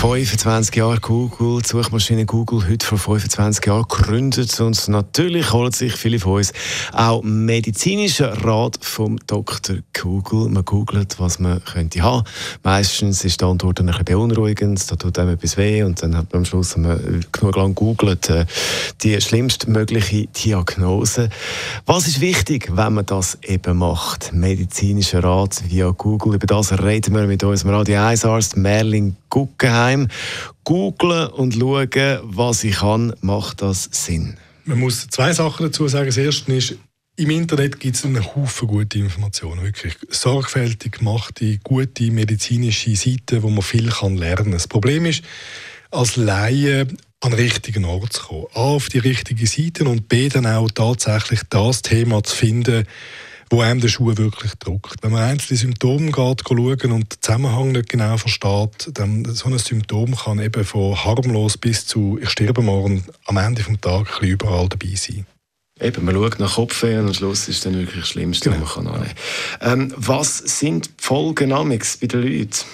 25 Jahre Google, Suchmaschine Google, heute vor 25 Jahren gegründet und natürlich holen sich viele von uns auch medizinischen Rat vom Dr. Google. Man googelt, was man könnte haben. Meistens ist die Antwort ein bisschen beunruhigend, da tut einem etwas weh und dann hat man am Schluss, wenn man genug lang googelt, äh, die schlimmstmögliche Diagnose. Was ist wichtig, wenn man das eben macht? Medizinischer Rat via Google. Über das reden wir mit unserem Radio 1 Arzt Merlin Guggenheim. Googlen und schauen, was ich kann, macht das Sinn? Man muss zwei Sachen dazu sagen. Das erste ist, im Internet gibt es einen Haufen gute Informationen, wirklich sorgfältig gemachte, gute medizinische Seiten, wo man viel kann lernen kann. Das Problem ist, als Laie an den richtigen Ort zu kommen. A, auf die richtige Seite und B, dann auch tatsächlich das Thema zu finden, wo einem der Schuh wirklich drückt. Wenn man einzelne Symptome geht, schauen und den Zusammenhang nicht genau versteht, dann so ein Symptom kann eben von harmlos bis zu ich sterbe morgen am Ende des Tages überall dabei sein. Eben, man schaut nach Kopfweh und am Schluss ist dann wirklich das Schlimmste, genau. was man kann ähm, Was sind die Folgen bei den Leuten?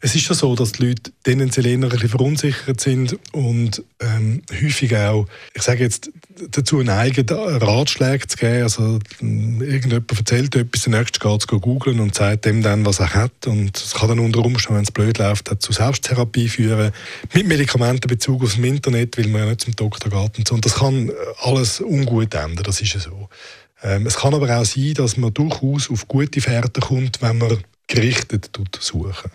Es ist ja so, dass die Leute tendenziell eher ein bisschen verunsichert sind und ähm, häufig auch, ich sage jetzt, dazu neigen, Ratschläge zu geben. Also irgendjemand erzählt etwas, der nächste geht es googeln und sagt dem dann, was er hat. Und es kann dann unter Umständen, wenn es blöd läuft, zu Selbsttherapie führen. Mit Medikamentenbezug aus dem Internet, weil man ja nicht zum Doktor geht und so. Und das kann alles ungut enden, das ist ja so. Ähm, es kann aber auch sein, dass man durchaus auf gute Fährten kommt, wenn man gerichtet suchen.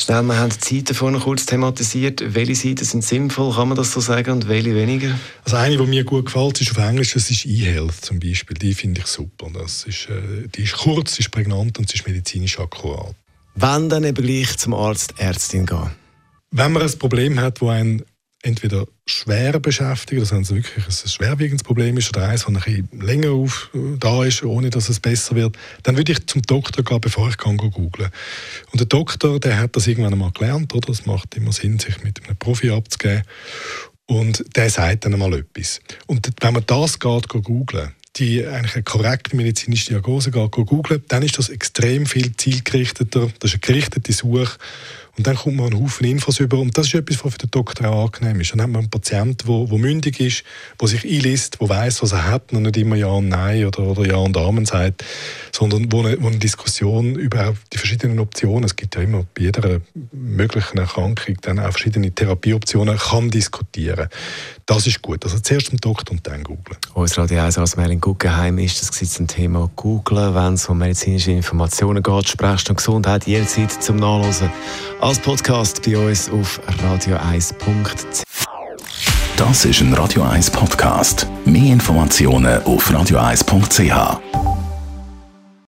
Schnell, wir haben die Seiten vorhin kurz thematisiert. Welche Seiten sind sinnvoll, kann man das so sagen, und welche weniger? Also eine, die mir gut gefällt, ist auf Englisch, das ist eHealth zum Beispiel. Die finde ich super. Das ist, äh, die ist kurz, sie ist prägnant und sie ist medizinisch akkurat. Wann dann eben gleich zum Arzt, Ärztin gehen? Wenn man ein Problem hat, wo ein entweder schwer beschäftigt, also wenn es wirklich ein schwerwiegendes Problem ist oder eins, das ein bisschen länger auf, da ist, ohne dass es besser wird, dann würde ich zum Doktor gehen, bevor ich kann googeln Und der Doktor, der hat das irgendwann einmal gelernt, oder? Es macht immer Sinn, sich mit einem Profi abzugeben. Und der sagt dann einmal etwas. Und wenn man das geht, googeln, die eigentlich eine korrekte medizinische Diagnose geht, googeln, dann ist das extrem viel zielgerichteter. Das ist eine gerichtete Suche und dann kommt man einen Haufen Infos über. Und das ist etwas, was für den Doktor auch angenehm ist. Dann hat man einen Patienten, der, der mündig ist, der sich einliest, der weiß, was er hat und nicht immer Ja und Nein oder, oder Ja und Amen sagt, sondern wo eine, wo eine Diskussion über die verschiedenen Optionen, es gibt ja immer bei jeder möglichen Erkrankung dann auch verschiedene Therapieoptionen, kann diskutieren. Das ist gut. Also zuerst zum Doktor und dann googeln. Unser Radio 1 als Merlin Guggenheim ist das zum Thema Googlen, wenn es um medizinische Informationen geht. Sprechst du Gesundheit jederzeit zum Nachlesen als Podcast bei uns auf radio1.ch. Das ist ein Radio 1 Podcast. Mehr Informationen auf radio1.ch.